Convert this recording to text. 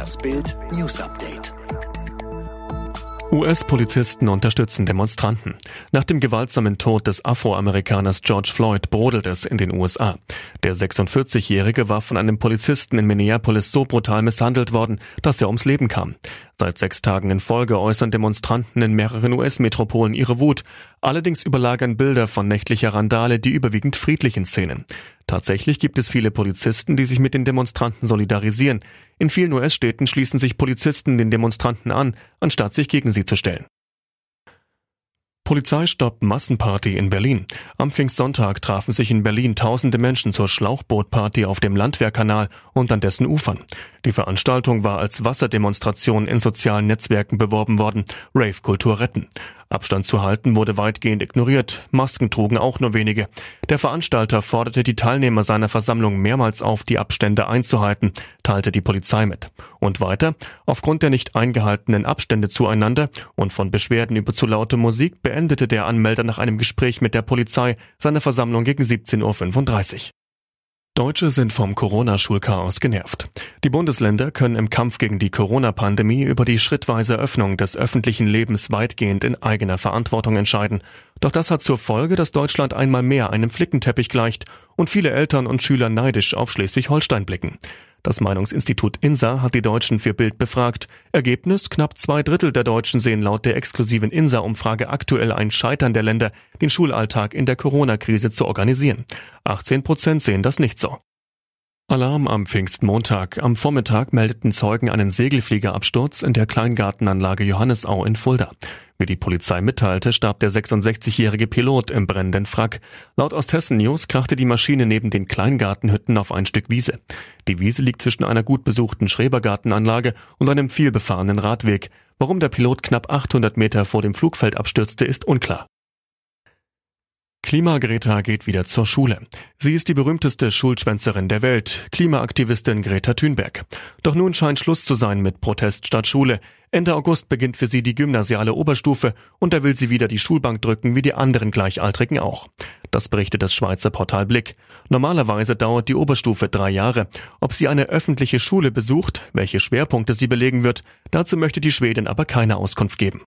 Das Bild News Update. US-Polizisten unterstützen Demonstranten. Nach dem gewaltsamen Tod des Afroamerikaners George Floyd brodelt es in den USA. Der 46-Jährige war von einem Polizisten in Minneapolis so brutal misshandelt worden, dass er ums Leben kam. Seit sechs Tagen in Folge äußern Demonstranten in mehreren US-Metropolen ihre Wut. Allerdings überlagern Bilder von nächtlicher Randale die überwiegend friedlichen Szenen. Tatsächlich gibt es viele Polizisten, die sich mit den Demonstranten solidarisieren. In vielen US-Städten schließen sich Polizisten den Demonstranten an, anstatt sich gegen sie zu stellen. Polizei stoppt Massenparty in Berlin. Am Pfingstsonntag trafen sich in Berlin tausende Menschen zur Schlauchbootparty auf dem Landwehrkanal und an dessen Ufern. Die Veranstaltung war als Wasserdemonstration in sozialen Netzwerken beworben worden. Rave Kultur retten. Abstand zu halten wurde weitgehend ignoriert. Masken trugen auch nur wenige. Der Veranstalter forderte die Teilnehmer seiner Versammlung mehrmals auf, die Abstände einzuhalten, teilte die Polizei mit. Und weiter, aufgrund der nicht eingehaltenen Abstände zueinander und von Beschwerden über zu laute Musik beendete der Anmelder nach einem Gespräch mit der Polizei seine Versammlung gegen 17.35 Uhr. Deutsche sind vom Corona-Schulchaos genervt. Die Bundesländer können im Kampf gegen die Corona-Pandemie über die schrittweise Öffnung des öffentlichen Lebens weitgehend in eigener Verantwortung entscheiden. Doch das hat zur Folge, dass Deutschland einmal mehr einem Flickenteppich gleicht und viele Eltern und Schüler neidisch auf Schleswig-Holstein blicken. Das Meinungsinstitut INSA hat die Deutschen für Bild befragt. Ergebnis, knapp zwei Drittel der Deutschen sehen laut der exklusiven INSA-Umfrage aktuell ein Scheitern der Länder, den Schulalltag in der Corona-Krise zu organisieren. 18 Prozent sehen das nicht so. Alarm am Pfingstmontag. Am Vormittag meldeten Zeugen einen Segelfliegerabsturz in der Kleingartenanlage Johannesau in Fulda. Wie die Polizei mitteilte, starb der 66-jährige Pilot im brennenden Frack. Laut Osthessen News krachte die Maschine neben den Kleingartenhütten auf ein Stück Wiese. Die Wiese liegt zwischen einer gut besuchten Schrebergartenanlage und einem vielbefahrenen Radweg. Warum der Pilot knapp 800 Meter vor dem Flugfeld abstürzte, ist unklar. Klimagreta geht wieder zur Schule. Sie ist die berühmteste Schulschwänzerin der Welt, Klimaaktivistin Greta Thunberg. Doch nun scheint Schluss zu sein mit Protest statt Schule. Ende August beginnt für sie die gymnasiale Oberstufe und da will sie wieder die Schulbank drücken wie die anderen Gleichaltrigen auch. Das berichtet das Schweizer Portal Blick. Normalerweise dauert die Oberstufe drei Jahre. Ob sie eine öffentliche Schule besucht, welche Schwerpunkte sie belegen wird, dazu möchte die Schwedin aber keine Auskunft geben.